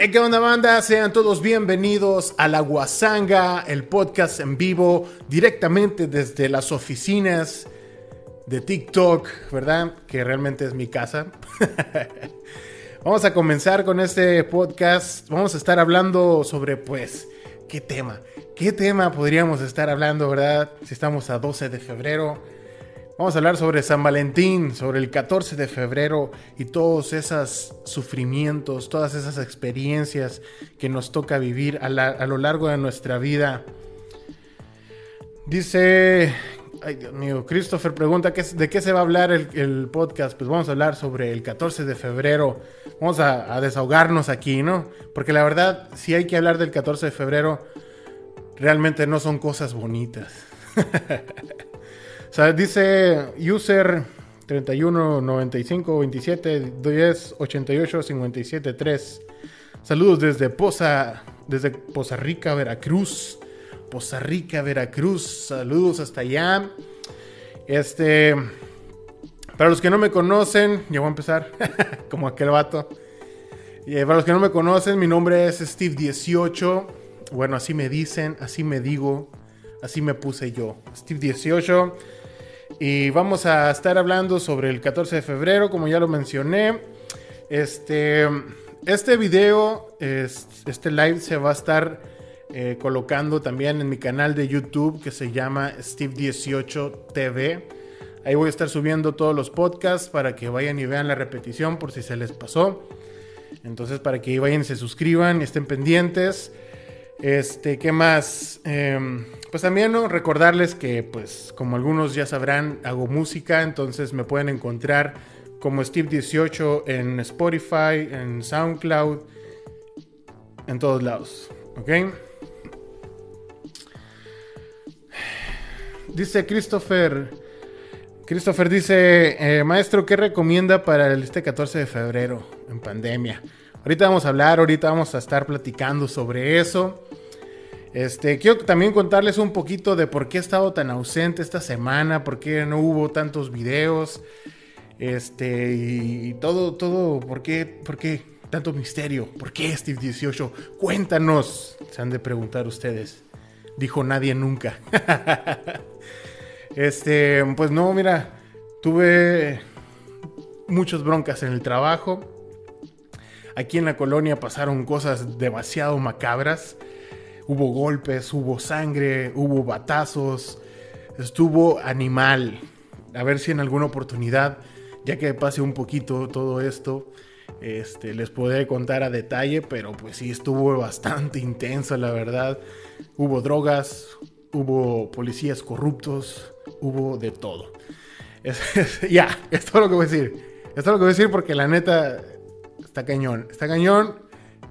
Hey, ¿Qué onda banda? Sean todos bienvenidos a La Guasanga, el podcast en vivo directamente desde las oficinas de TikTok, ¿verdad? Que realmente es mi casa. Vamos a comenzar con este podcast. Vamos a estar hablando sobre, pues, ¿qué tema? ¿Qué tema podríamos estar hablando, verdad? Si estamos a 12 de febrero. Vamos a hablar sobre San Valentín, sobre el 14 de febrero y todos esos sufrimientos, todas esas experiencias que nos toca vivir a, lo largo de nuestra vida. Dice, ay Dios mío, Christopher pregunta de qué se va a hablar el, podcast. Pues vamos a hablar sobre el 14 de febrero. Vamos a, a desahogarnos aquí, ¿no? Porque la verdad, si hay que hablar del 14 de febrero, realmente no son cosas bonitas. Dice user 31 95 27 10 88 57 3. Saludos desde Poza, desde Poza Rica, Veracruz. Poza Rica, Veracruz. Saludos hasta allá. Este. Para los que no me conocen, ya voy a empezar como aquel vato. Y para los que no me conocen, mi nombre es Steve18. Bueno, así me dicen, así me digo, así me puse yo. Steve18. Y vamos a estar hablando sobre el 14 de febrero, como ya lo mencioné. Este, este video, este live se va a estar eh, colocando también en mi canal de YouTube que se llama Steve18 TV. Ahí voy a estar subiendo todos los podcasts para que vayan y vean la repetición por si se les pasó. Entonces, para que vayan y se suscriban y estén pendientes. Este, ¿qué más? Em, pues también recordarles que, pues, como algunos ya sabrán, hago música, entonces me pueden encontrar como Steve18 en Spotify, en SoundCloud, en todos lados. ¿Ok? Dice Christopher. Christopher dice, eh, maestro, ¿qué recomienda para este 14 de febrero en pandemia? Ahorita vamos a hablar, ahorita vamos a estar platicando sobre eso. Este, quiero también contarles un poquito de por qué he estado tan ausente esta semana, por qué no hubo tantos videos, este, y, todo, todo, por qué, por qué tanto misterio, por qué Steve 18, cuéntanos, se han de preguntar ustedes. Dijo nadie nunca. este, pues no, mira, tuve muchas broncas en el trabajo. Aquí en la colonia pasaron cosas demasiado macabras. Hubo golpes, hubo sangre, hubo batazos, estuvo animal. A ver si en alguna oportunidad, ya que pase un poquito todo esto, este, les podré contar a detalle, pero pues sí estuvo bastante intenso, la verdad. Hubo drogas, hubo policías corruptos, hubo de todo. ya, es todo lo que voy a decir. Es todo lo que voy a decir porque la neta está cañón. Está cañón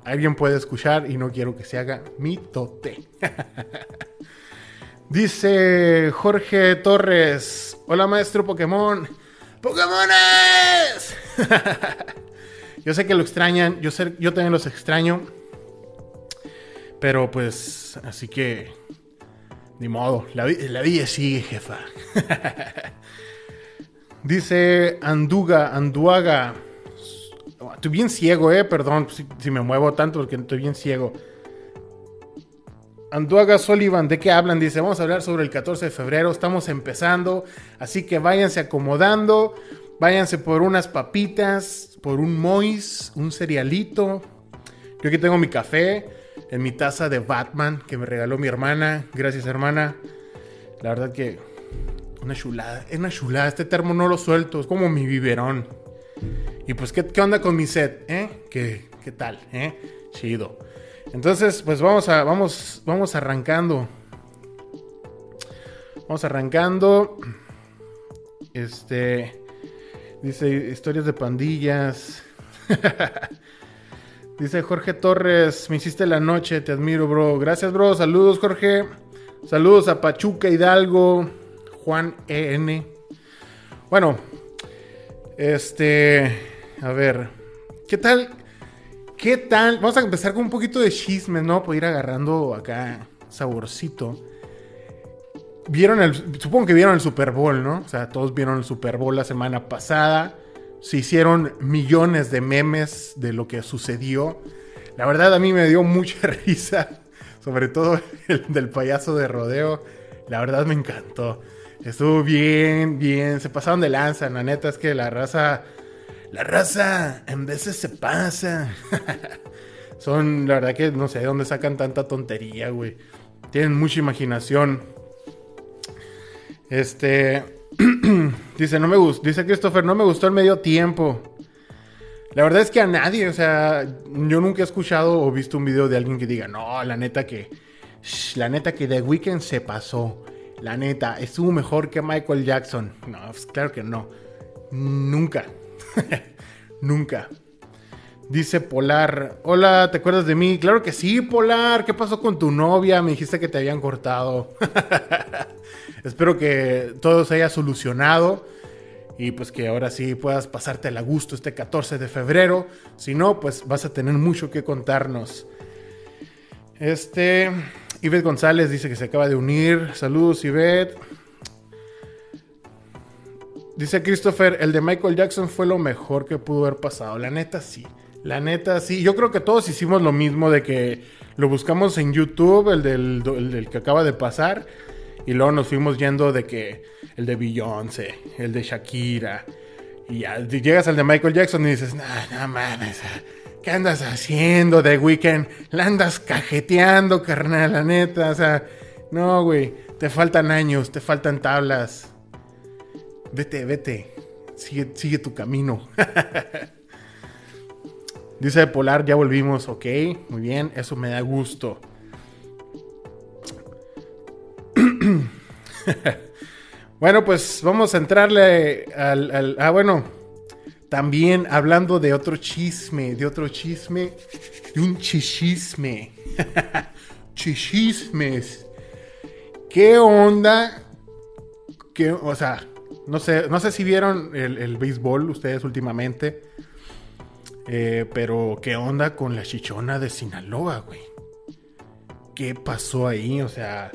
alguien puede escuchar y no quiero que se haga mitote. Dice Jorge Torres, hola maestro Pokémon. ¡Pokémones! yo sé que lo extrañan, yo, sé, yo también los extraño. Pero pues, así que, ni modo, la, la vida sigue, jefa. Dice Anduga, Anduaga. Estoy bien ciego, eh. Perdón si, me muevo tanto porque estoy bien ciego. Anduaga Sullivan, ¿de qué hablan? Dice, vamos a hablar sobre el 14 de febrero, estamos empezando, así que váyanse acomodando, váyanse por unas papitas, por un mois, un cerealito. Yo aquí tengo mi café en mi taza de Batman que me regaló mi hermana, gracias hermana. La verdad que una chulada, es una chulada, este termo no lo suelto, es como mi biberón. Y pues, ¿qué, onda con mi set? ¿Eh? ¿Qué, ¿Qué, tal? ¿Eh? Chido. Entonces, pues vamos a, vamos, vamos arrancando. Vamos arrancando. Este. Dice historias de pandillas. dice Jorge Torres, me hiciste la noche, te admiro, bro. Gracias, bro. Saludos, Jorge. Saludos a Pachuca Hidalgo, Juan EN. Bueno, este. A ver, ¿qué tal? ¿Qué tal? Vamos a empezar con un poquito de chismes, ¿no? Para ir agarrando acá saborcito. Vieron el. Supongo que vieron el Super Bowl, ¿no? O sea, todos vieron el Super Bowl la semana pasada. Se hicieron millones de memes de lo que sucedió. La verdad a mí me dio mucha risa, sobre todo el del payaso de rodeo. La verdad me encantó. Estuvo bien, bien. Se pasaron de lanza, la neta es que la raza... La raza en veces se pasa. Son, la verdad que no sé de dónde sacan tanta tontería, güey. Tienen mucha imaginación. Este... dice, no me gusta. Dice Christopher, no me gustó el medio tiempo. La verdad es que a nadie, o sea, yo nunca he escuchado o visto un video de alguien que diga, no, la neta que, la neta que The Weeknd se pasó, la neta, estuvo mejor que Michael Jackson. No, pues claro que no, nunca, nunca. Dice Polar, hola, ¿te acuerdas de mí? Claro que sí, Polar, ¿qué pasó con tu novia? Me dijiste que te habían cortado. Espero que todo se haya solucionado y pues que ahora sí puedas pasarte a gusto este 14 de febrero. Si no, pues vas a tener mucho que contarnos. Este, Ivette González dice que se acaba de unir. Saludos, Ivette. Dice Christopher, el de Michael Jackson fue lo mejor que pudo haber pasado. La neta sí. La neta sí. Yo creo que todos hicimos lo mismo de que lo buscamos en YouTube, el del, el del que acaba de pasar. Y luego nos fuimos yendo de que el de Beyoncé, el de Shakira. Y ya llegas al de Michael Jackson y dices, no mames, ¿qué andas haciendo de weekend? La andas cajeteando, carnal, la neta. O sea, no, güey, te faltan años, te faltan tablas. Vete, vete. Sigue, sigue tu camino. Dice Polar, ya volvimos, ok, muy bien, eso me da gusto. bueno, pues vamos a entrarle al, Ah, bueno. También hablando de otro chisme, de otro chisme, de un chichisme. Chichismes. ¿Qué onda? ¿Qué, o sea, no sé, no sé si vieron el, béisbol ustedes últimamente. Eh, pero, ¿qué onda con la chichona de Sinaloa, güey? ¿Qué pasó ahí? O sea,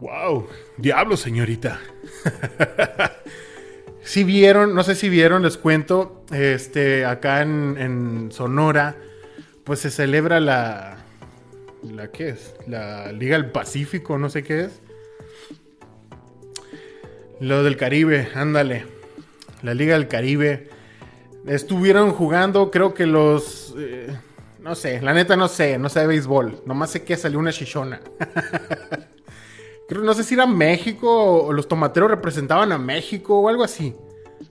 Wow, diablo, señorita. si vieron, no sé si vieron, les cuento, este, acá en, Sonora, pues se celebra la, la qué es, la Liga del Pacífico, no sé qué es. Lo del Caribe, ándale. La Liga del Caribe. Estuvieron jugando, creo que los... Eh, no sé, la neta no sé, no sé de béisbol. Nomás sé que salió una chichona. no sé si era México o los tomateros representaban a México o algo así.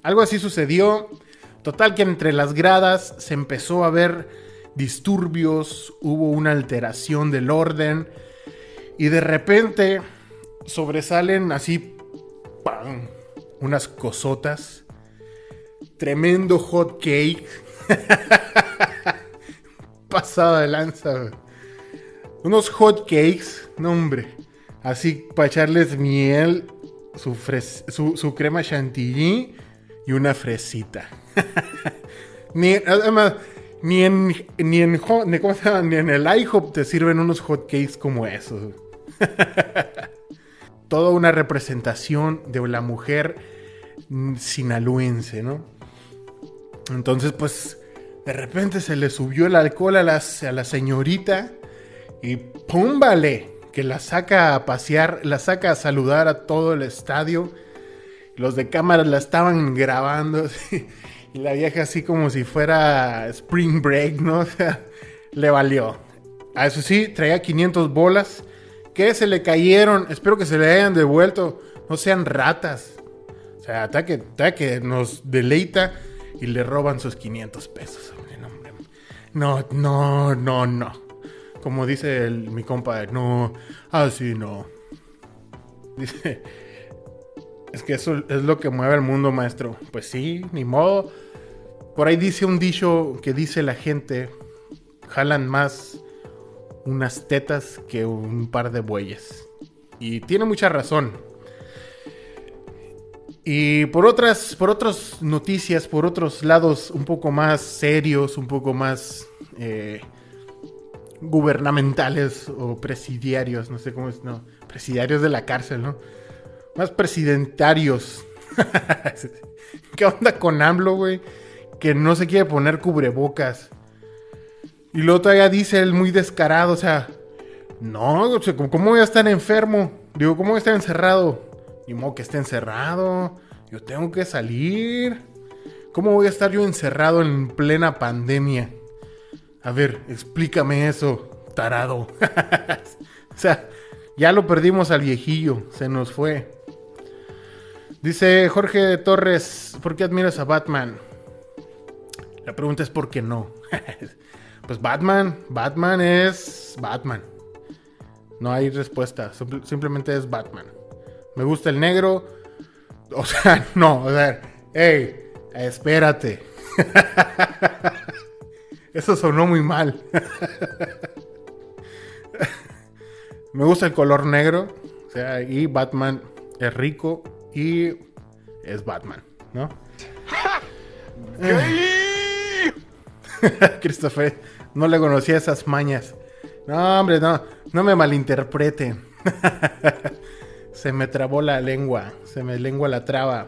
Algo así sucedió. Total que entre las gradas se empezó a ver disturbios, hubo una alteración del orden y de repente sobresalen así ¡pam! unas cosotas. Tremendo hot cake. Pasada de lanza. Unos hot cakes, no hombre. Así para echarles miel, su, su, crema chantilly y una fresita. ni, además, ni en, ni en, ni en el IHOP te sirven unos hotcakes como esos. Toda una representación de la mujer sinaloense, ¿no? Entonces, pues, de repente se le subió el alcohol a, a la señorita y ¡púmbale! Que la saca a pasear, la saca a saludar a todo el estadio. Los de cámara la estaban grabando y la vieja así como si fuera Spring Break, ¿no? O sea, le valió. A eso sí, traía 500 bolas que se le cayeron. Espero que se le hayan devuelto. No sean ratas. O sea, hasta que, que nos deleita y le roban sus 500 pesos. No, no, no, no. Como dice mi compa, no, así no. Dice, es que eso es lo que mueve el mundo, maestro. Pues sí, ni modo. Por ahí dice un dicho que dice la gente, jalan más unas tetas que un par de bueyes. Y tiene mucha razón. Y por otras, por otras noticias, por otros lados un poco más serios, un poco más eh, gubernamentales o presidiarios, no sé cómo es, no, presidiarios de la cárcel, ¿no? Más presidentarios. ¿Qué onda con AMLO, güey? Que no se quiere poner cubrebocas. Y luego todavía dice él muy descarado, o sea, no, ¿cómo voy a estar enfermo? Digo, ¿cómo voy a estar encerrado? Ni modo que esté encerrado. Yo tengo que salir. ¿Cómo voy a estar yo encerrado en plena pandemia? A ver, explícame eso, tarado. o sea, ya lo perdimos al viejillo, se nos fue. Dice Jorge Torres, ¿por qué admiras a Batman? La pregunta es ¿por qué no? pues Batman, Batman es Batman. No hay respuesta, simplemente es Batman. Me gusta el negro. O sea, no, a ver, hey, espérate. Eso sonó muy mal. Me gusta el color negro. O sea, y Batman es rico y es Batman, ¿no? Christopher, no le conocía esas mañas. No, hombre, no, no me malinterpreten. se me trabó la lengua, se me lengua la traba.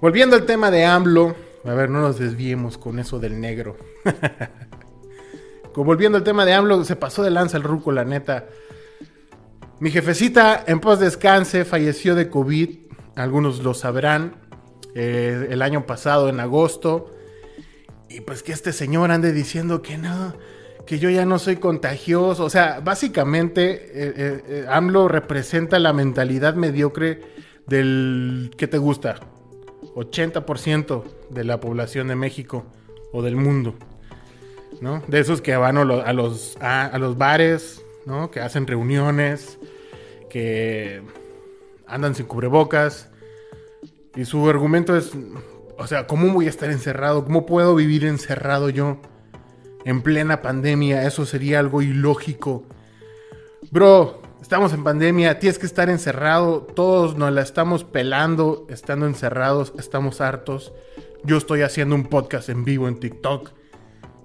Volviendo al tema de AMLO, a ver, no nos desviemos con eso del negro. Volviendo al tema de AMLO, se pasó de lanza el ruco, la neta. Mi jefecita, en pos descanse, falleció de COVID. Algunos lo sabrán. Eh, el año pasado, en agosto. Y pues que este señor ande diciendo que no, que yo ya no soy contagioso. O sea, básicamente eh, eh, AMLO representa la mentalidad mediocre del que te gusta. 80% de la población de México o del mundo. ¿No? De esos que van a los, a, los bares. Que hacen reuniones, que andan sin cubrebocas. Y su argumento es, o sea, ¿cómo voy a estar encerrado? ¿Cómo puedo vivir encerrado yo en plena pandemia? Eso sería algo ilógico. Bro, estamos en pandemia, tienes que estar encerrado, todos nos la estamos pelando, estando encerrados, estamos hartos. Yo estoy haciendo un podcast en vivo en TikTok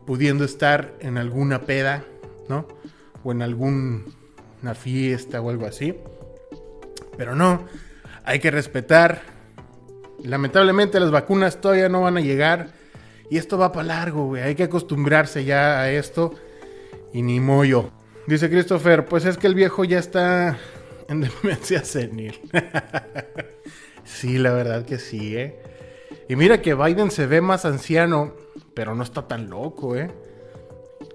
pudiendo estar en alguna peda, ¿no? O en alguna fiesta o algo así. Pero no, hay que respetar. Lamentablemente las vacunas todavía no van a llegar. Y esto va para largo, güey. Hay que acostumbrarse ya a esto. Y ni mollo. Dice Christopher, pues es que el viejo ya está en demencia senil. sí, la verdad que sí, ¿eh? Y mira que Biden se ve más anciano pero no está tan loco, ¿eh?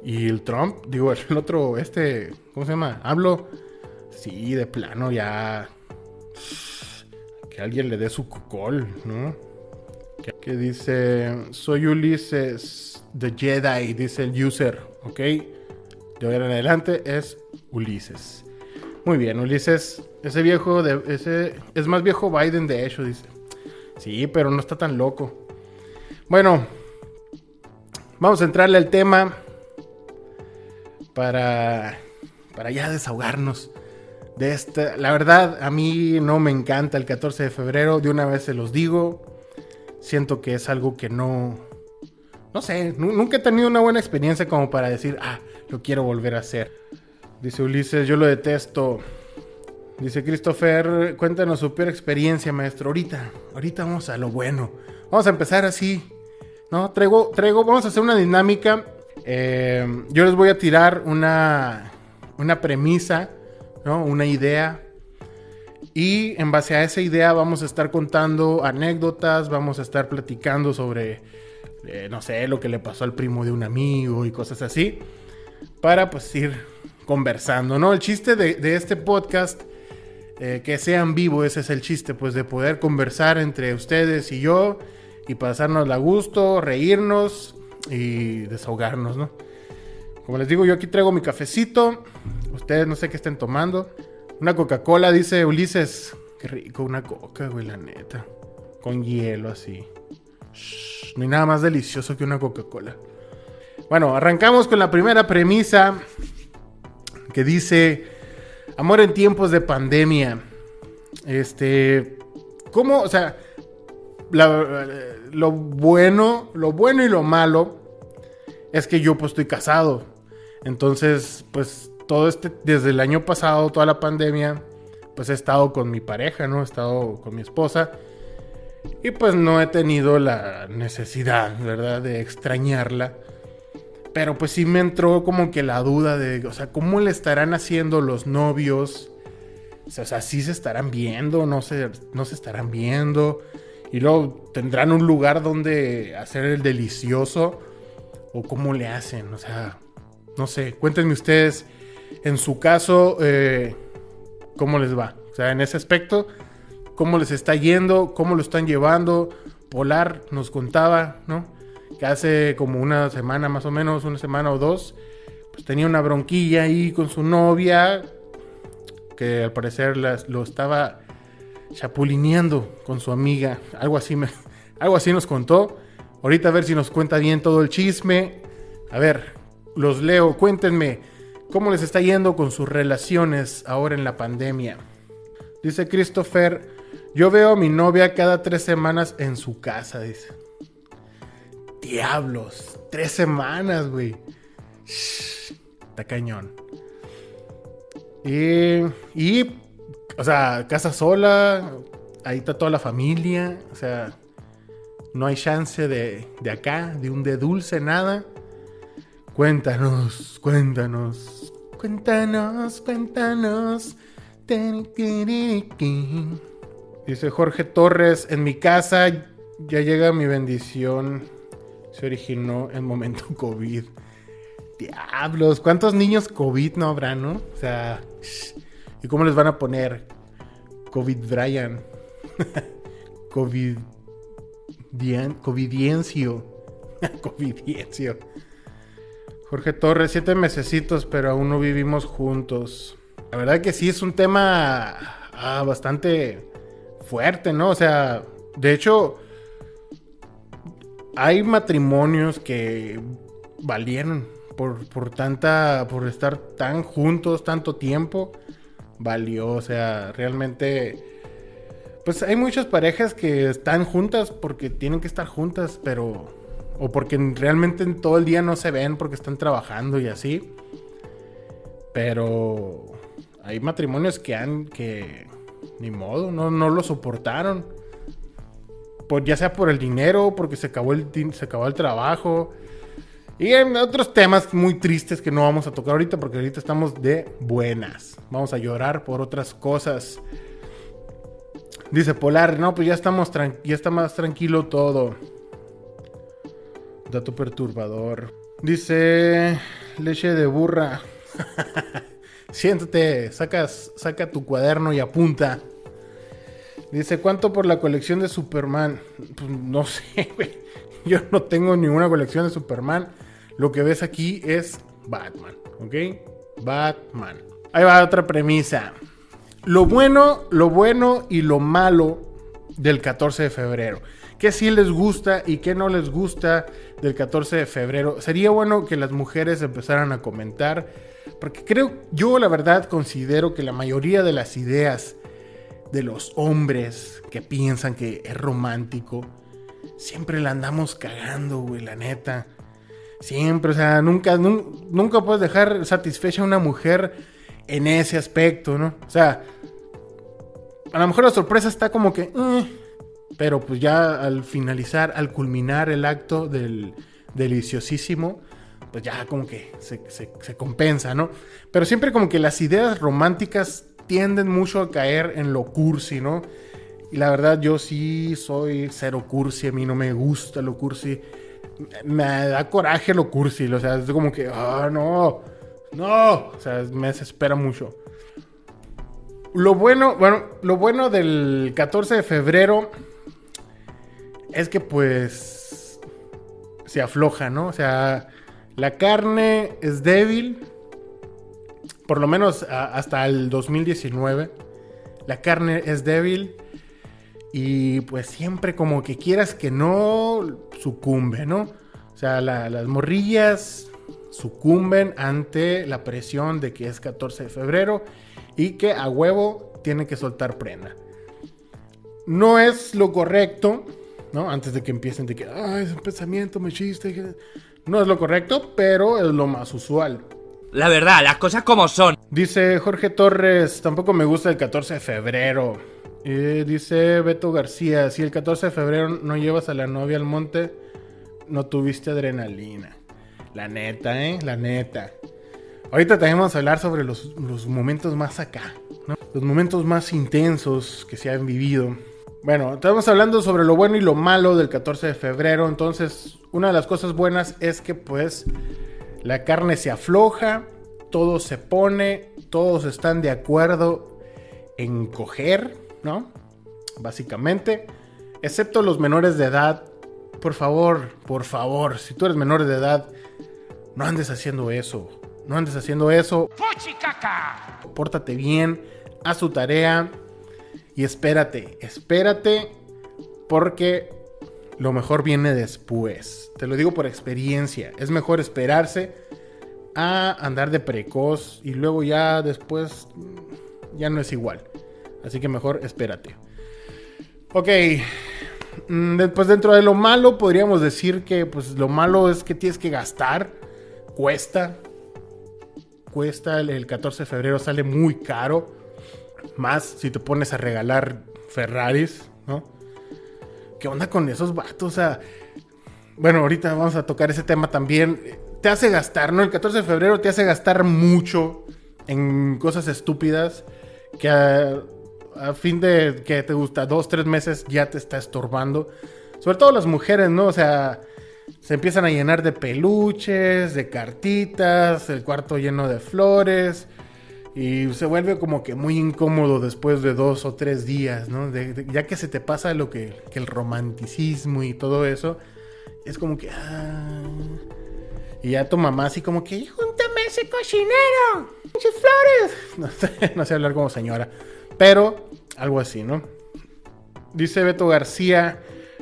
Y el Trump, digo, el otro, este, ¿cómo se llama? Hablo, sí, de plano ya. Que alguien le dé su cocol, ¿no? Que, dice, soy Ulises de Jedi, dice el user, ¿ok? De ahora en adelante es Ulises. Muy bien, Ulises, ese viejo, de, ese, es más viejo Biden de hecho, dice. Sí, pero no está tan loco. Bueno, Vamos a entrarle al tema para, para ya desahogarnos de esta. La verdad, a mí no me encanta el 14 de febrero, de una vez se los digo. Siento que es algo que no... No sé, nunca he tenido una buena experiencia como para decir, ah, lo quiero volver a hacer. Dice Ulises, yo lo detesto. Dice Christopher, cuéntanos su peor experiencia, maestro. Ahorita, ahorita vamos a lo bueno. Vamos a empezar así, ¿no? Traigo, traigo, vamos a hacer una dinámica. Eh, yo les voy a tirar una, una premisa, ¿no? Una idea. Y en base a esa idea vamos a estar contando anécdotas, vamos a estar platicando sobre, eh, no sé, lo que le pasó al primo de un amigo y cosas así. Para pues ir conversando, ¿no? El chiste de, este podcast, eh, que sean vivo, ese es el chiste, pues de poder conversar entre ustedes y yo y pasarnos a gusto, reírnos y desahogarnos, ¿no? Como les digo, yo aquí traigo mi cafecito. Ustedes no sé qué estén tomando. Una Coca-Cola, dice Ulises. Qué rico, una coca, güey, la neta. Con hielo así. no hay nada más delicioso que una Coca-Cola. Bueno, arrancamos con la primera premisa que dice, amor en tiempos de pandemia. Este, ¿cómo? O sea, lo bueno, lo bueno y lo malo es que yo pues estoy casado. Entonces, pues todo este, desde el año pasado, toda la pandemia, pues he estado con mi pareja, ¿no? He estado con mi esposa. Y pues no he tenido la necesidad, ¿verdad? De extrañarla. Pero pues sí me entró como que la duda de, o sea, ¿cómo le estarán haciendo los novios? O sea, ¿sí se estarán viendo? ¿No se, no se estarán viendo? Y luego tendrán un lugar donde hacer el delicioso. ¿O cómo le hacen? O sea, no sé, cuéntenme ustedes, en su caso, eh, ¿cómo les va? O sea, en ese aspecto, ¿cómo les está yendo? ¿Cómo lo están llevando? Polar nos contaba, ¿no? Que hace como una semana más o menos, una semana o dos, pues tenía una bronquilla ahí con su novia, que al parecer lo estaba chapulineando con su amiga, algo así, me, algo así nos contó. Ahorita a ver si nos cuenta bien todo el chisme. A ver, los leo, cuéntenme cómo les está yendo con sus relaciones ahora en la pandemia. Dice Christopher, yo veo a mi novia cada tres semanas en su casa, dice. Diablos, tres semanas, güey. Está cañón. Y, y, o sea, casa sola, ahí está toda la familia, o sea, no hay chance de, de acá, de un de dulce, nada. Cuéntanos, cuéntanos, cuéntanos, cuéntanos. Dice Jorge Torres, en mi casa ya llega mi bendición. Se originó en momento COVID. Diablos, ¿cuántos niños COVID no habrá, no? O sea, ¿y cómo les van a poner? COVID Brian. COVID. Covidiencio. Covidiencio. Jorge Torres, siete mesecitos, pero aún no vivimos juntos. La verdad que sí es un tema ah, bastante fuerte, ¿no? O sea, de hecho, hay matrimonios que valieron por, por tanta, por estar tan juntos tanto tiempo. Valió, o sea, realmente pues hay muchas parejas que están juntas porque tienen que estar juntas, pero o porque realmente en todo el día no se ven porque están trabajando y así. Pero hay matrimonios que han que ni modo, no, no lo soportaron. Por, ya sea por el dinero, porque se acabó el, se acabó el trabajo. Y otros temas muy tristes que no vamos a tocar ahorita porque ahorita estamos de buenas. Vamos a llorar por otras cosas. Dice Polar, no, pues ya estamos ya está más tranquilo todo. Dato perturbador. Dice leche de burra. Siéntate, sacas, saca tu cuaderno y apunta. Dice, ¿cuánto por la colección de Superman? Pues no sé, Yo no tengo ninguna colección de Superman. Lo que ves aquí es Batman, ¿ok? Batman. Ahí va otra premisa. Lo bueno, lo bueno y lo malo del 14 de febrero qué sí les gusta y qué no les gusta del 14 de febrero. Sería bueno que las mujeres empezaran a comentar, porque creo, yo la verdad considero que la mayoría de las ideas de los hombres que piensan que es romántico, siempre la andamos cagando, güey, la neta. Siempre, o sea, nunca, nunca puedes dejar satisfecha a una mujer en ese aspecto, ¿no? O sea, a lo mejor la sorpresa está como que... Eh, pero pues ya al finalizar, al culminar el acto del deliciosísimo, pues ya como que se, compensa, ¿no? Pero siempre como que las ideas románticas tienden mucho a caer en lo cursi, ¿no? Y la verdad yo sí soy cero cursi, a mí no me gusta lo cursi. Me da coraje lo cursi, o sea, es como que, ah, no, no, o sea, me desespera mucho. Lo bueno, bueno, lo bueno del 14 de febrero es que pues se afloja, ¿no? O sea, la carne es débil, por lo menos hasta el 2019. La carne es débil y pues siempre como que quieras que no sucumbe, ¿no? O sea, las morrillas sucumben ante la presión de que es 14 de febrero y que a huevo tienen que soltar prenda. No es lo correcto, ¿no? Antes de que empiecen de que, ah, es un pensamiento machista. No es lo correcto, pero es lo más usual. La verdad, las cosas como son. Dice Jorge Torres, tampoco me gusta el 14 de febrero. Dice Beto García, si el 14 de febrero no llevas a la novia al monte, no tuviste adrenalina. La neta, ¿eh? La neta. Ahorita también vamos a hablar sobre los, los momentos más acá, ¿no? Los momentos más intensos que se han vivido. Bueno, estamos hablando sobre lo bueno y lo malo del 14 de febrero. Entonces, una de las cosas buenas es que pues la carne se afloja, todo se pone, todos están de acuerdo en coger, ¿no? Básicamente, excepto los menores de edad. Por favor, por favor, si tú eres menor de edad, no andes haciendo eso. No andes haciendo eso. ¡Fuchicaca! Pórtate bien, haz tu tarea y espérate, espérate porque lo mejor viene después. Te lo digo por experiencia. Es mejor esperarse a andar de precoz y luego ya después ya no es igual. Así que mejor espérate. Ok. Mm, después dentro de lo malo podríamos decir que pues lo malo es que tienes que gastar. Cuesta cuesta el, 14 de febrero, sale muy caro. Más si te pones a regalar Ferraris, ¿no? ¿Qué onda con esos vatos? O sea, bueno, ahorita vamos a tocar ese tema también. Te hace gastar, ¿no? El 14 de febrero te hace gastar mucho en cosas estúpidas que a, fin de que te gusta dos, tres meses ya te está estorbando. Sobre todo las mujeres, ¿no? O sea, se empiezan a llenar de peluches, de cartitas, el cuarto lleno de flores. Y se vuelve como que muy incómodo después de dos o tres días, ¿no? ya que se te pasa lo que, el romanticismo y todo eso, es como que... Ah, y ya tu mamá así como que, júntame ese cochinero, flores. No sé, no sé hablar como señora, pero algo así, ¿no? Dice Beto García,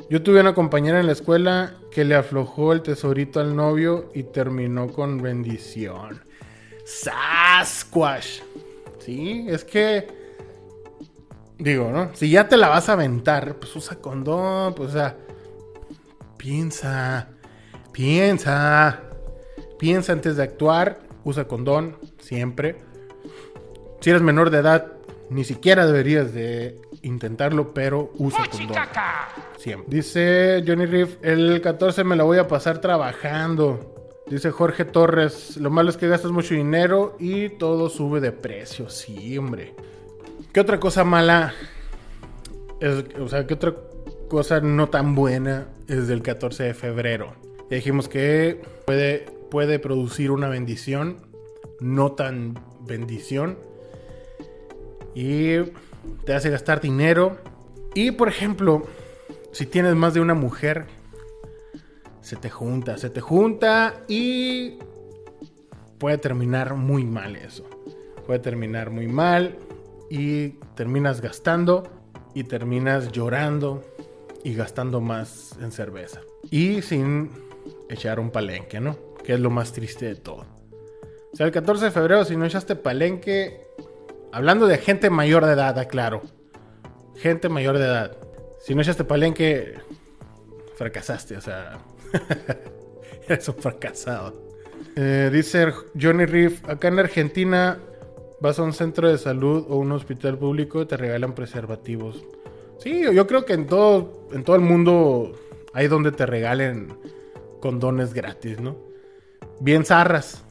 yo tuve una compañera en la escuela que le aflojó el tesorito al novio y terminó con bendición. Sasquash. Sí, es que. Digo, ¿no? Si ya te la vas a aventar, pues usa condón, pues o sea. Piensa. Piensa. Piensa antes de actuar. Usa condón, siempre. Si eres menor de edad, ni siquiera deberías de intentarlo, pero usa condón. Siempre. Dice Johnny Riff, el 14 me la voy a pasar trabajando. Dice Jorge Torres, lo malo es que gastas mucho dinero y todo sube de precio. Sí, hombre. ¿Qué otra cosa mala? o sea, ¿qué otra cosa no tan buena es del 14 de febrero? Ya dijimos que puede, puede producir una bendición, no tan bendición. Y te hace gastar dinero. Y por ejemplo, si tienes más de una mujer, se te junta, se te junta y puede terminar muy mal eso. Puede terminar muy mal y terminas gastando y terminas llorando y gastando más en cerveza. Y sin echar un palenque, ¿no? Que es lo más triste de todo. O sea, el 14 de febrero, si no echaste palenque, Hablando de gente mayor de edad, aclaro. Gente mayor de edad. Si no echaste palenque, fracasaste, o sea. eres un fracasado. Eh, dice Johnny Reef, acá en Argentina vas a un centro de salud o un hospital público te regalan preservativos. Sí, yo creo que en todo, en todo el mundo hay donde te regalen condones gratis, ¿no? Bien zarras.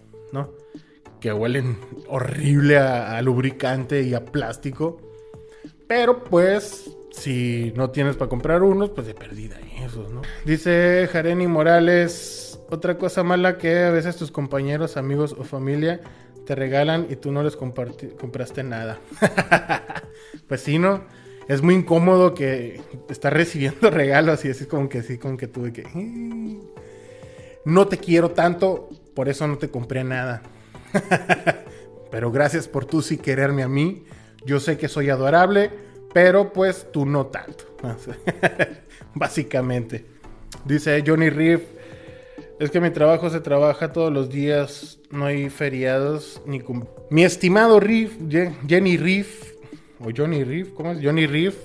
Que huelen horrible a, lubricante y a plástico. Pero pues, si no tienes para comprar unos, pues de perdida esos, ¿no? Dice Jareni Morales, otra cosa mala que a veces tus compañeros, amigos o familia te regalan y tú no les compraste nada. pues sí, ¿no? Es muy incómodo que estás recibiendo regalos y así como que sí, como que tuve que... No te quiero tanto, por eso no te compré nada. pero gracias por tú sí quererme a mí. Yo sé que soy adorable, pero pues tú no tanto. Básicamente. Dice Johnny Reef. Es que mi trabajo se trabaja todos los días, no hay feriados ni Mi estimado Reef, Jenny Reef, o Johnny Reef, ¿cómo es? Johnny Reef,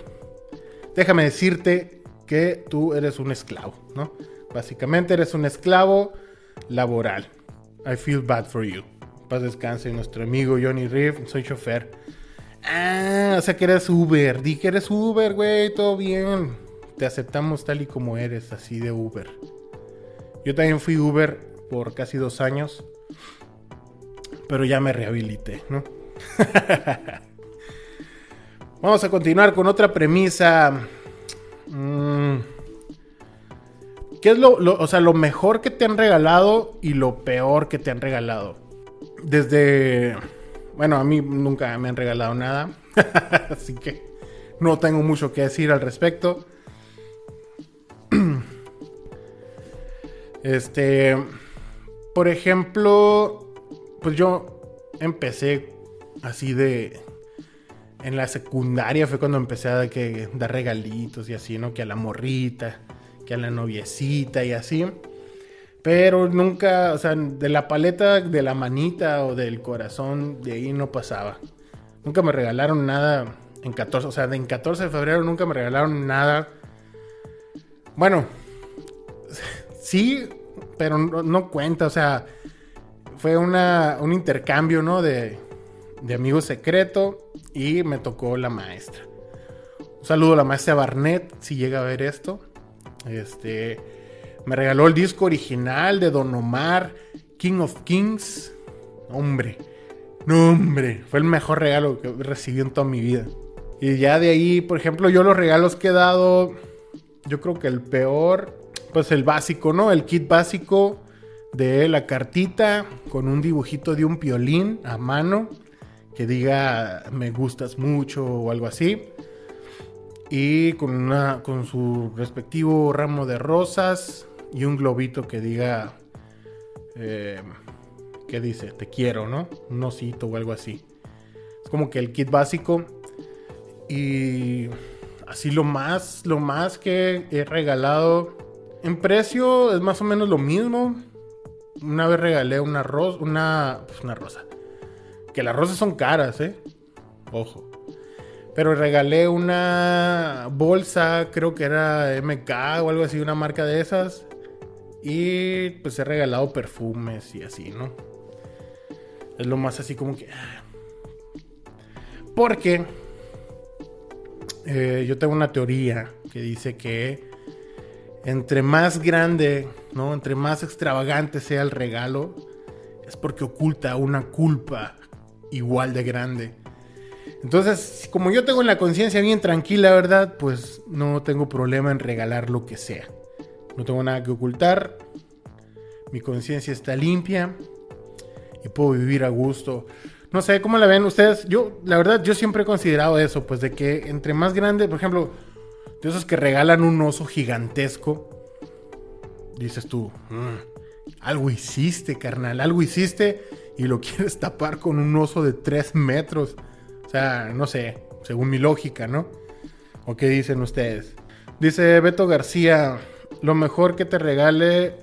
déjame decirte que tú eres un esclavo, ¿no? Básicamente eres un esclavo laboral. I feel bad for you. Paz descanse, nuestro amigo Johnny Riff, soy chofer. Ah, o sea que eres Uber. Dije que eres Uber, güey, todo bien. Te aceptamos tal y como eres, así de Uber. Yo también fui Uber por casi dos años. Pero ya me rehabilité, ¿no? Vamos a continuar con otra premisa. Mm. ¿Qué es lo, o sea, lo mejor que te han regalado y lo peor que te han regalado? Desde... Bueno, a mí nunca me han regalado nada. Así que no tengo mucho que decir al respecto. Este... Por ejemplo, pues yo empecé así de en la secundaria fue cuando empecé a que, dar regalitos y así, ¿no? Que a la morrita, que a la noviecita y así. Pero nunca, o sea, de la paleta de la manita o del corazón, de ahí no pasaba. Nunca me regalaron nada en 14, o sea, en 14 de febrero nunca me regalaron nada. Bueno, sí, pero no, cuenta, o sea, fue una, un intercambio, ¿no? De, de amigo secreto y me tocó la maestra. Un saludo a la maestra Barnett si llega a ver esto. Este me regaló el disco original de Don Omar, King of Kings. Hombre, no hombre, fue el mejor regalo que recibí en toda mi vida. Y ya de ahí, por ejemplo, yo los regalos que he dado, yo creo que el peor, pues el básico, ¿no? El kit básico de la cartita con un dibujito de un piolín a mano que diga me gustas mucho o algo así. Y con, una, con su respectivo ramo de rosas y un globito que diga, eh, ¿qué dice? Te quiero, ¿no? Un osito o algo así. Es como que el kit básico. Y así lo más, lo más que he regalado. En precio es más o menos lo mismo. Una vez regalé una rosa, una, pues una rosa, que las rosas son caras, ¿eh? Ojo. Pero regalé una bolsa, creo que era MK o algo así, una marca de esas. Y pues he regalado perfumes y así, ¿no? Es lo más así como que... Porque eh, yo tengo una teoría que dice que entre más grande, ¿no? Entre más extravagante sea el regalo, es porque oculta una culpa igual de grande. Entonces, como yo tengo la conciencia bien tranquila, ¿verdad? Pues no tengo problema en regalar lo que sea. No tengo nada que ocultar. Mi conciencia está limpia y puedo vivir a gusto. No sé cómo la ven ustedes. Yo, la verdad, yo siempre he considerado eso, pues de que entre más grande, por ejemplo, de esos que regalan un oso gigantesco, dices tú, mm, algo hiciste, carnal, algo hiciste y lo quieres tapar con un oso de 3 metros. O sea, no sé, según mi lógica, ¿no? ¿O qué dicen ustedes? Dice Beto García, lo mejor que te regale,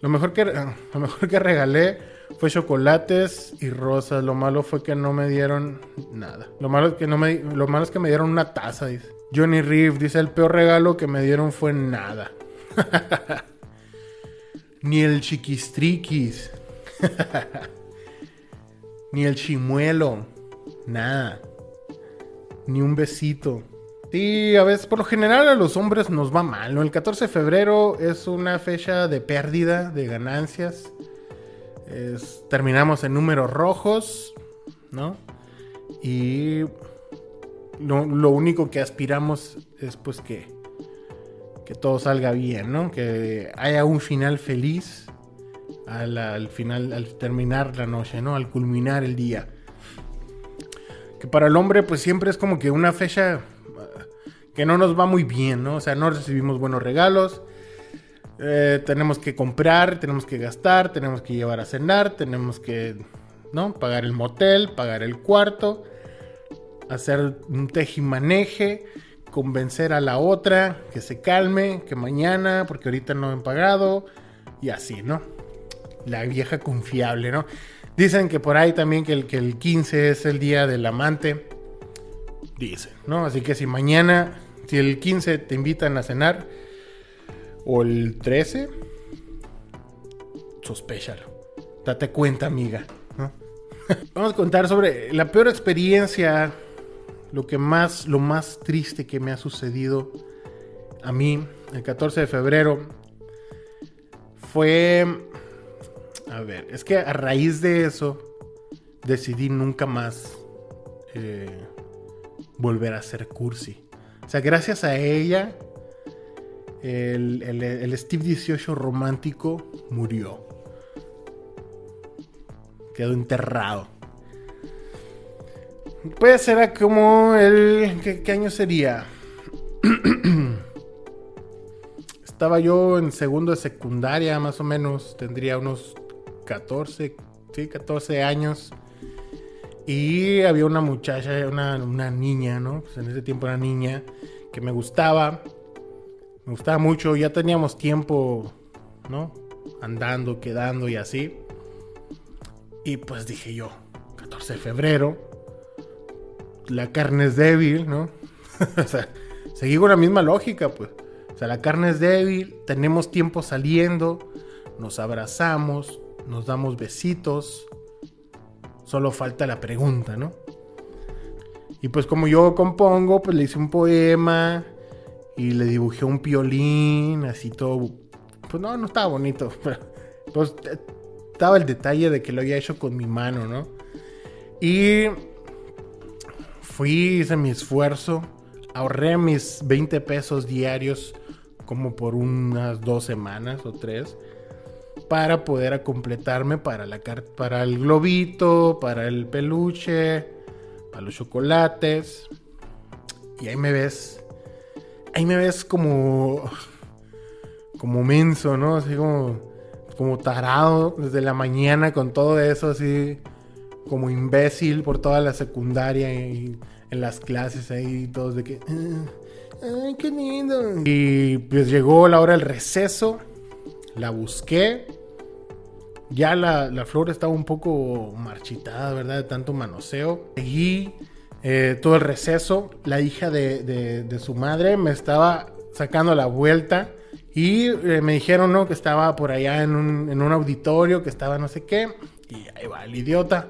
lo mejor que, lo mejor que regalé fue chocolates y rosas. Lo malo fue que no me dieron nada. Lo malo es que no me, lo malo es que me dieron una taza, dice. Johnny Reeve dice, el peor regalo que me dieron fue nada. Ni el chiquistriquis. Ni el chimuelo. Nada. Ni un besito. Sí, a veces, por lo general a los hombres nos va mal, ¿no? El 14 de febrero es una fecha de pérdida, de ganancias. terminamos en números rojos, ¿no? Y lo, único que aspiramos es pues que, que todo salga bien, ¿no? Que haya un final feliz al, final, al terminar la noche, ¿no? Al culminar el día. Que para el hombre, pues siempre es como que una fecha que no nos va muy bien, ¿no? O sea, no recibimos buenos regalos. Eh, tenemos que comprar, tenemos que gastar, tenemos que llevar a cenar, tenemos que, ¿no? Pagar el motel, pagar el cuarto, hacer un tejimaneje, convencer a la otra que se calme, que mañana, porque ahorita no han pagado, y así, ¿no? la vieja confiable, ¿no? Dicen que por ahí también que el, que el 15 es el día del amante. Dicen, ¿no? Así que si mañana, si el 15 te invitan a cenar, o el 13, sospechalo. Date cuenta, amiga. Vamos a contar sobre la peor experiencia, lo que más, lo más triste que me ha sucedido a mí el 14 de febrero fue A ver, es que a raíz de eso decidí nunca más eh, volver a ser cursi. O sea, gracias a ella, el, el, Steve 18 romántico murió. Quedó enterrado. Puede ser como el... ¿Qué, qué año sería? Estaba yo en segundo de secundaria, más o menos. Tendría unos 14, sí, 14 años. Y había una muchacha, una, una niña, ¿no? Pues en ese tiempo era niña que me gustaba. Me gustaba mucho. Ya teníamos tiempo, ¿no? Andando, quedando y así. Y pues dije yo, 14 de febrero, la carne es débil, ¿no? o sea, seguí con la misma lógica, pues. O sea, la carne es débil, tenemos tiempo saliendo, nos abrazamos, nos damos besitos. Solo falta la pregunta, ¿no? Y pues como yo compongo, pues le hice un poema y le dibujé un piolín, así todo. Pues no, no estaba bonito, pues estaba el detalle de que lo había hecho con mi mano, ¿no? Y fui, hice mi esfuerzo, ahorré mis 20 pesos diarios como por unas dos semanas o tres para poder completarme para la para el globito, para el peluche, para los chocolates. Y ahí me ves. Ahí me ves como como menso, ¿no? Así como como tarado desde la mañana con todo eso así como imbécil por toda la secundaria y en las clases ahí todos de que ah, Ay, qué lindo. Y pues llegó la hora del receso. La busqué. Ya la, flor estaba un poco marchitada, ¿verdad? De tanto manoseo. Seguí eh, todo el receso. La hija de, su madre me estaba sacando la vuelta. Y eh, me dijeron, ¿no? Que estaba por allá en un, en un auditorio, que estaba no sé qué. Y ahí va el idiota.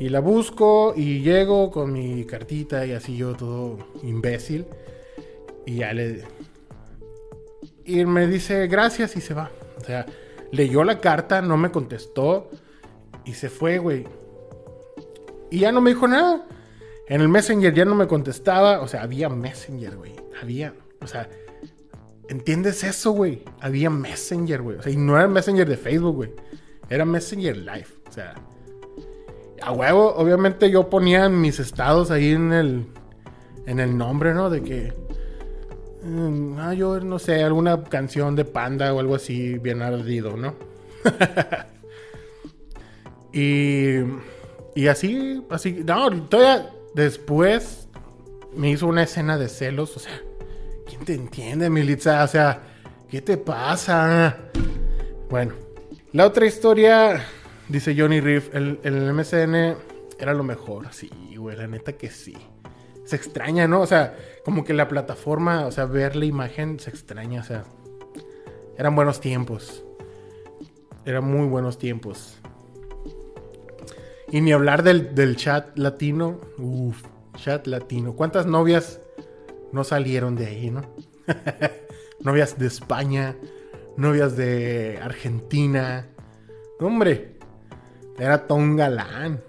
Y la busco y llego con mi cartita y así yo todo imbécil. Y ya le. Y me dice gracias y se va. O sea, leyó la carta, no me contestó y se fue, güey. Y ya no me dijo nada. En el Messenger ya no me contestaba. O sea, había Messenger, güey. Había. O sea, ¿entiendes eso, güey? Había Messenger, güey. O sea, y no era Messenger de Facebook, güey. Era Messenger Live. O sea, a huevo, obviamente yo ponía mis estados ahí en el. En el nombre, ¿no? De que Mm, ah, yo no sé, alguna canción de panda o algo así bien ardido, ¿no? y, y así, así, no, todavía después me hizo una escena de celos, o sea, ¿quién te entiende, Militza? O sea, ¿qué te pasa? Bueno, la otra historia, dice Johnny Riff, el, el MSN era lo mejor, sí, güey, la neta que sí se extraña, ¿no? O sea, como que la plataforma, o sea, ver la imagen se extraña, o sea, eran buenos tiempos. Eran muy buenos tiempos. Y ni hablar del, chat latino. Uf, chat latino. ¿Cuántas novias no salieron de ahí, no? novias de España, novias de Argentina. Hombre, era todo un galán.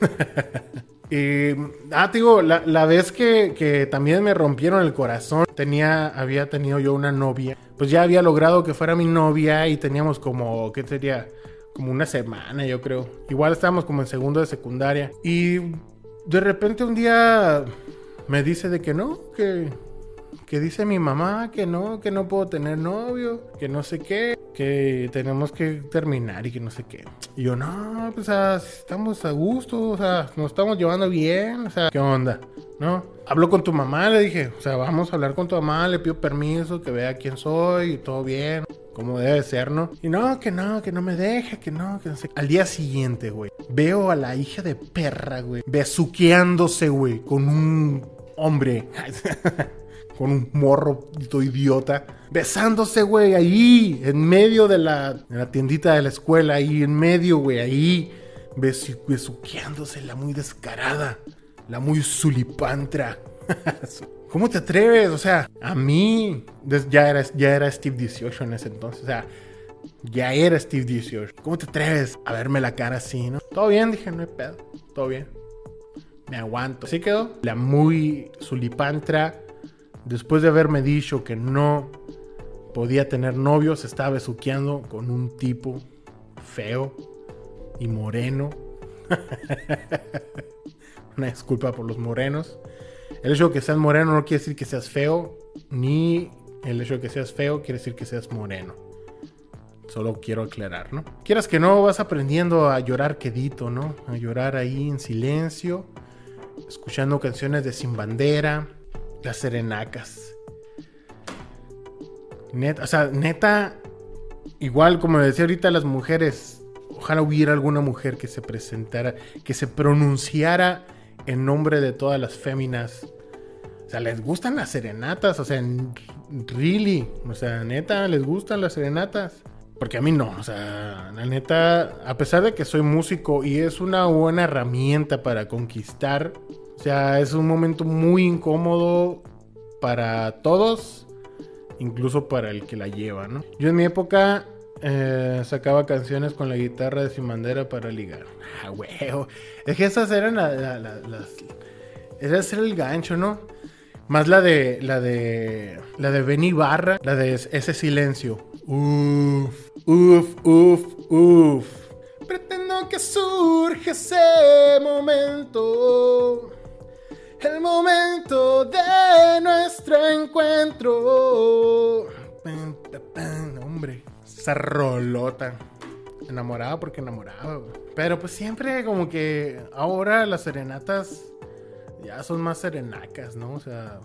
Y, ah, digo, la, la vez que, también me rompieron el corazón, tenía, había tenido yo una novia, pues ya había logrado que fuera mi novia y teníamos como, ¿qué sería? Como una semana, yo creo. Igual estábamos como en segundo de secundaria. Y de repente un día me dice de que no, que, que dice mi mamá que no, que no puedo tener novio, que no sé qué que tenemos que terminar y que no sé qué. Y yo, no, pues estamos a gusto, o sea, nos estamos llevando bien, o sea, ¿qué onda? ¿No? Hablo con tu mamá, le dije, o sea, vamos a hablar con tu mamá, le pido permiso, que vea quién soy y todo bien, como debe ser, ¿no? Y no, que no, que no me deje, que no, que no sé. Al día siguiente, güey, veo a la hija de perra, güey, besuqueándose, güey, con un hombre. con un morro idiota, besándose, güey, ahí, en medio de la, tiendita de la escuela, ahí en medio, güey, ahí, besuqueándose, la muy descarada, la muy sulipantra. ¿Cómo te atreves? O sea, a mí, ya era, ya era Steve 18 en ese entonces, o sea, Ya era Steve 18. ¿Cómo te atreves a verme la cara así, no? Todo bien, dije, no hay pedo. Todo bien. Me aguanto. Así quedó. La muy sulipantra, después de haberme dicho que no podía tener novio, se estaba besuqueando con un tipo feo y moreno. Una disculpa por los morenos. El hecho de que seas moreno no quiere decir que seas feo, ni el hecho de que seas feo quiere decir que seas moreno. Solo quiero aclarar, ¿no? Quieras que no, vas aprendiendo a llorar quedito, ¿no? A llorar ahí en silencio, escuchando canciones de Sin Bandera, las serenacas. Neta, o sea, neta, igual como decía ahorita las mujeres, ojalá hubiera alguna mujer que se presentara, que se pronunciara en nombre de todas las féminas. O sea, les gustan las serenatas, o sea, really, o sea, neta, les gustan las serenatas. Porque a mí no, o sea, la neta, a pesar de que soy músico y es una buena herramienta para conquistar, o sea, es un momento muy incómodo para todos, incluso para el que la lleva, ¿no? Yo en mi época eh, sacaba canciones con la guitarra de Sin Bandera para ligar. Ah, huevo. Es que esas eran las... Ese era el gancho, ¿no? Más la de... La de... La de Benny Barra. La de ese silencio. Uf. Uf, uf, uf. Pretendo que surge ese momento. El momento de nuestro encuentro. Hombre, esa rolota. Enamorada porque enamoraba. Pero pues siempre como que ahora las serenatas ya son más serenacas, ¿no? O sea,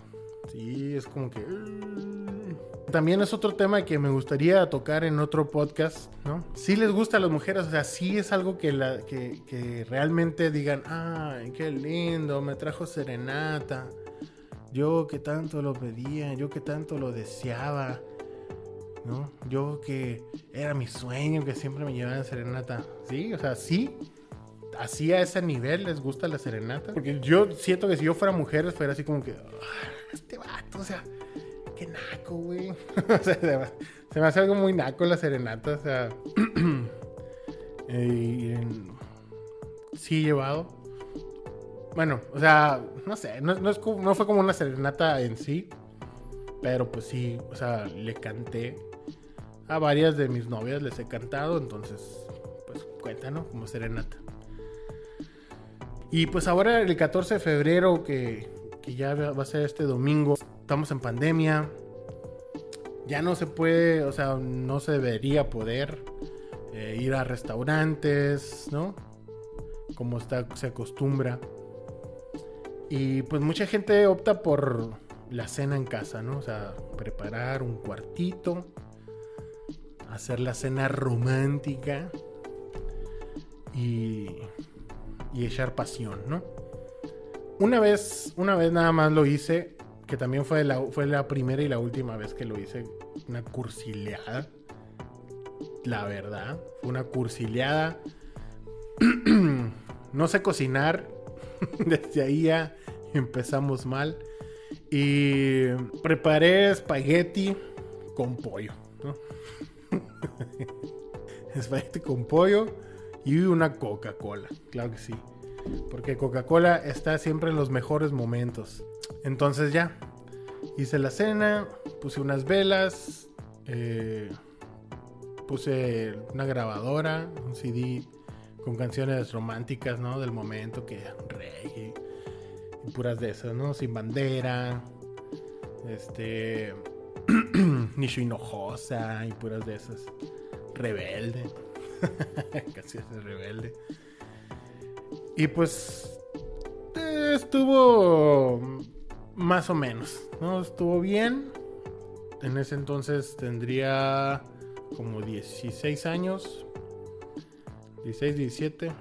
sí, es como que... También es otro tema que me gustaría tocar en otro podcast, ¿no? Si les gusta a las mujeres, o sea, sí es algo que, la, que, realmente digan, ay, qué lindo, me trajo serenata. Yo que tanto lo pedía, yo que tanto lo deseaba, ¿no? Yo que era mi sueño, que siempre me llevaban serenata. Sí, o sea, sí, así a ese nivel les gusta la serenata. Porque yo siento que si yo fuera mujer, fuera así como que, este vato, o sea qué naco, güey. se, me hace algo muy naco la serenata, o sea. eh, sí llevado. Bueno, o sea, no sé, no, no, fue como una serenata en sí, pero pues sí, o sea, le canté a varias de mis novias, les he cantado, entonces, pues cuenta, ¿no? Como serenata. Y pues ahora el 14 de febrero, que, que ya va a ser este domingo, estamos en pandemia. Ya no se puede, o sea, no se debería poder eh, ir a restaurantes, ¿no? Como está, se acostumbra. Y pues mucha gente opta por la cena en casa, ¿no? O sea, preparar un cuartito, hacer la cena romántica y, y echar pasión, ¿no? Una vez, una vez nada más lo hice que también fue la, fue la primera y la última vez que lo hice, una cursileada. La verdad, fue una cursileada. no sé cocinar. Desde ahí ya empezamos mal. Y preparé espagueti con pollo. espagueti con pollo y una Coca-Cola. Claro que sí. Porque Coca-Cola está siempre en los mejores momentos. Entonces ya, hice la cena, puse unas velas, eh, puse una grabadora, un CD con canciones románticas, ¿no? Del momento que reggae y puras de esas, ¿no? Sin bandera, este, Nishu Hinojosa y puras de esas. Rebelde, canciones de rebelde. Y pues estuvo más o menos, ¿no? Estuvo bien. En ese entonces tendría como 16 años. 16, 17.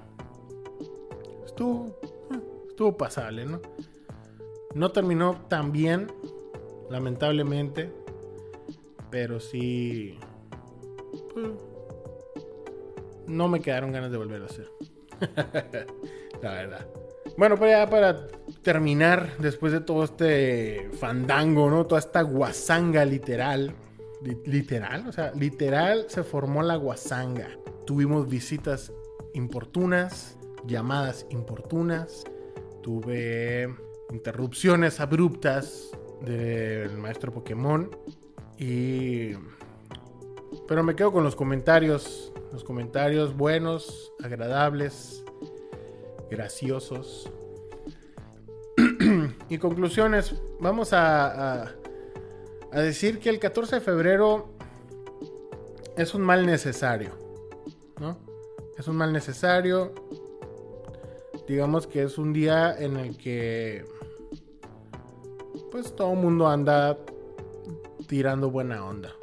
Estuvo, eh, estuvo pasable, ¿no? No terminó tan bien, lamentablemente. Pero sí... Pues, no me quedaron ganas de volver a hacer. La verdad. Bueno, pues ya para terminar, después de todo este fandango, ¿no? Toda esta guasanga literal literal, o sea, literal se formó la guasanga. Tuvimos visitas importunas, llamadas importunas, tuve interrupciones abruptas del maestro Pokémon y pero me quedo con los comentarios, los comentarios buenos, agradables, graciosos. y conclusiones, vamos a, a decir que el 14 de febrero es un mal necesario, ¿no? Es un mal necesario. Digamos que es un día en el que pues todo el mundo anda tirando buena onda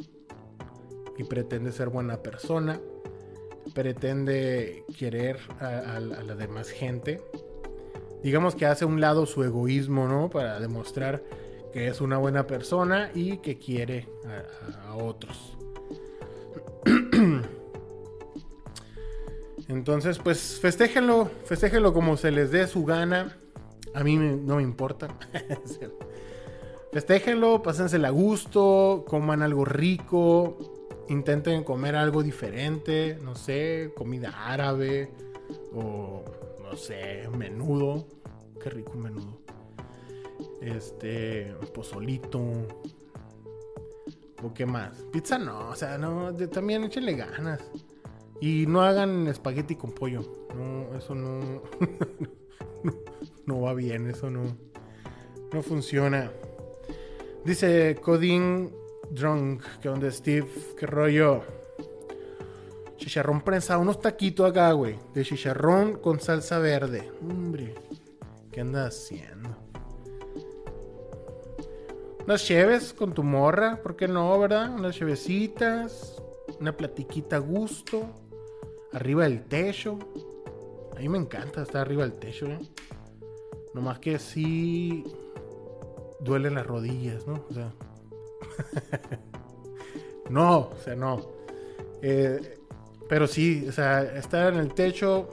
y pretende ser buena persona, pretende querer a, la demás gente. Digamos que hace un lado su egoísmo, ¿no? Para demostrar que es una buena persona y que quiere a, otros. Entonces, pues festéjenlo, festéjenlo como se les dé su gana. A mí no me importa. festéjenlo, pásensela a gusto, coman algo rico, intenten comer algo diferente, no sé, comida árabe o no sé, menudo. Qué rico menudo este, pozolito. ¿O qué más? Pizza no, o sea, no, también échenle ganas. Y no hagan espagueti con pollo. No, eso no, no, va bien, eso no, no funciona. Dice Coding Drunk, que donde Steve, qué rollo. Chicharrón prensado, unos taquitos acá, güey. De chicharrón con salsa verde. Hombre, ¿qué andas haciendo? Unas cheves con tu morra, ¿por qué no, verdad? Unas chevecitas, una platiquita a gusto, arriba del techo. A mí me encanta estar arriba del techo, ¿eh? Nomás que sí duelen las rodillas, ¿no? O sea. no, o sea, no. Eh, pero sí, o sea, estar en el techo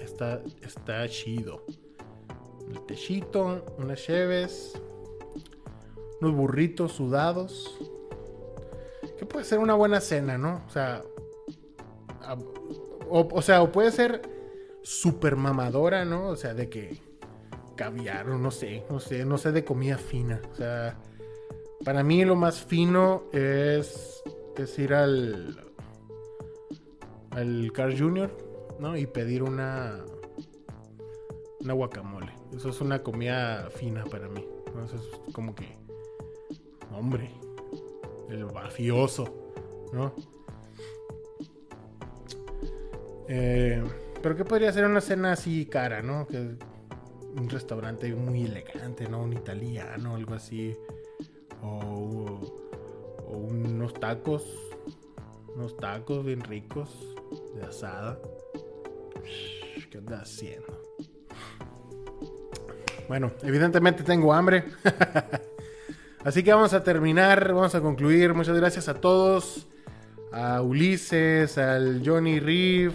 está, está chido. El techito, unas cheves unos burritos sudados. Que puede ser una buena cena, ¿no? O sea, o, sea, o puede ser super mamadora, ¿no? O sea, de que caviar o no sé, no sé, no sé de comida fina. O sea, para mí lo más fino es, ir al al Car Junior, ¿no? Y pedir una una guacamole. Eso es una comida fina para mí. Eso es como que hombre, el mafioso, ¿no? Eh, pero ¿qué podría ser una cena así cara, ¿no? Que un restaurante muy elegante, ¿no? Un italiano, algo así. O, unos tacos. Unos tacos bien ricos de asada. ¿Qué andas haciendo? Bueno, evidentemente tengo hambre. Así que vamos a terminar, vamos a concluir. Muchas gracias a todos. A Ulises, al Johnny Reeve,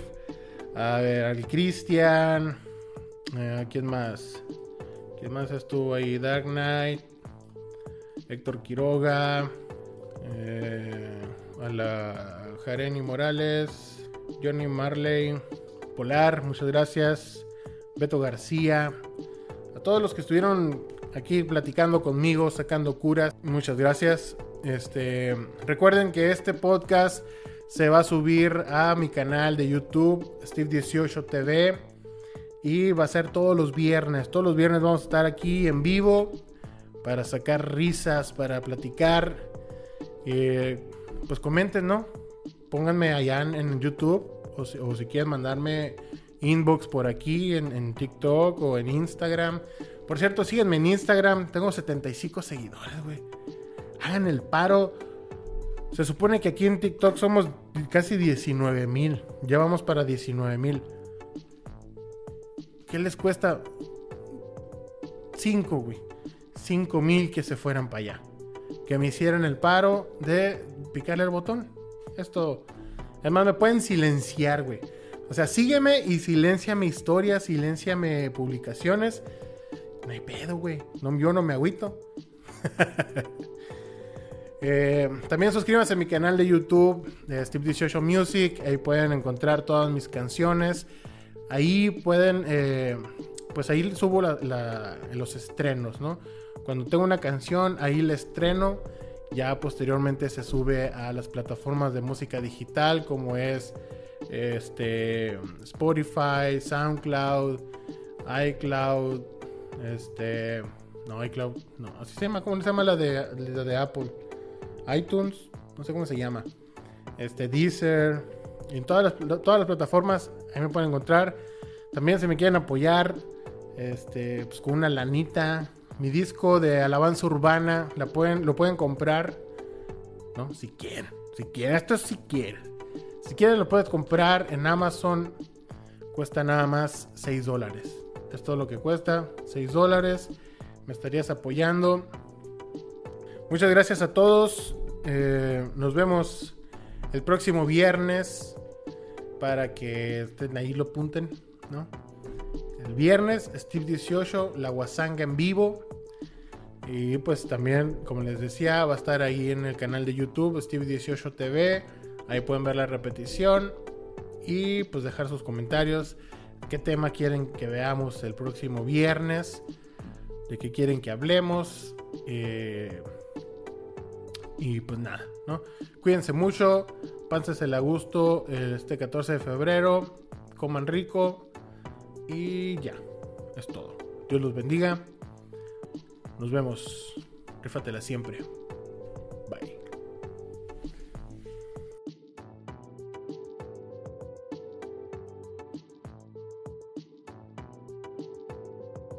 a ver, al Cristian. Eh, ¿A quién más? ¿Quién más estuvo ahí? Dark Knight. Héctor Quiroga. Eh, a la Jareni Morales. Johnny Marley. Polar, muchas gracias. Beto García. A todos los que estuvieron aquí platicando conmigo, sacando curas. Muchas gracias. Este, recuerden que este podcast se va a subir a mi canal de YouTube, Steve18 TV. Y va a ser todos los viernes. Todos los viernes vamos a estar aquí en vivo para sacar risas, para platicar. Eh, pues comenten, ¿no? Pónganme allá en, YouTube o si, quieren mandarme inbox por aquí en, TikTok o en Instagram. Por cierto, síguenme en Instagram. Tengo 75 seguidores, güey. Hagan el paro. Se supone que aquí en TikTok somos casi 19 mil. Ya vamos para 19 mil. ¿Qué les cuesta? 5, güey. 5 mil que se fueran para allá. Que me hicieran el paro de picarle el botón. Esto. Además, me pueden silenciar, güey. O sea, sígueme y silenciame historias, silenciame publicaciones no hay pedo, güey. No, yo no me agüito. Eh, también suscríbanse a mi canal de YouTube, de Steve 18 Music. Ahí pueden encontrar todas mis canciones. Ahí pueden, eh, pues ahí subo los estrenos, ¿no? Cuando tengo una canción, ahí la estreno. Ya posteriormente se sube a las plataformas de música digital como es este, Spotify, SoundCloud, iCloud, este, no, iCloud, no, así se llama, ¿cómo se llama la de, de Apple? iTunes, no sé cómo se llama, este, Deezer, en todas las, todas las plataformas, ahí me pueden encontrar. También si me quieren apoyar, este, pues con una lanita, mi disco de alabanza urbana, lo pueden comprar, ¿no? Si quieren, si quieren, esto es si quieren. Si quieren lo puedes comprar en Amazon, cuesta nada más 6 dólares. Es todo lo que cuesta, 6 dólares. Me estarías apoyando. Muchas gracias a todos. Eh, nos vemos el próximo viernes para que estén ahí lo apunten, ¿no? El viernes, Steve 18, la Guasanga en vivo. Y pues también, como les decía, va a estar ahí en el canal de YouTube, Steve 18 TV. Ahí pueden ver la repetición y pues dejar sus comentarios. ¿Qué tema quieren que veamos el próximo viernes? ¿De qué quieren que hablemos? Eh, y pues nada, ¿no? Cuídense mucho, pánsensela a gusto este 14 de febrero, coman rico y ya, es todo. Dios los bendiga. Nos vemos. Rífatela siempre.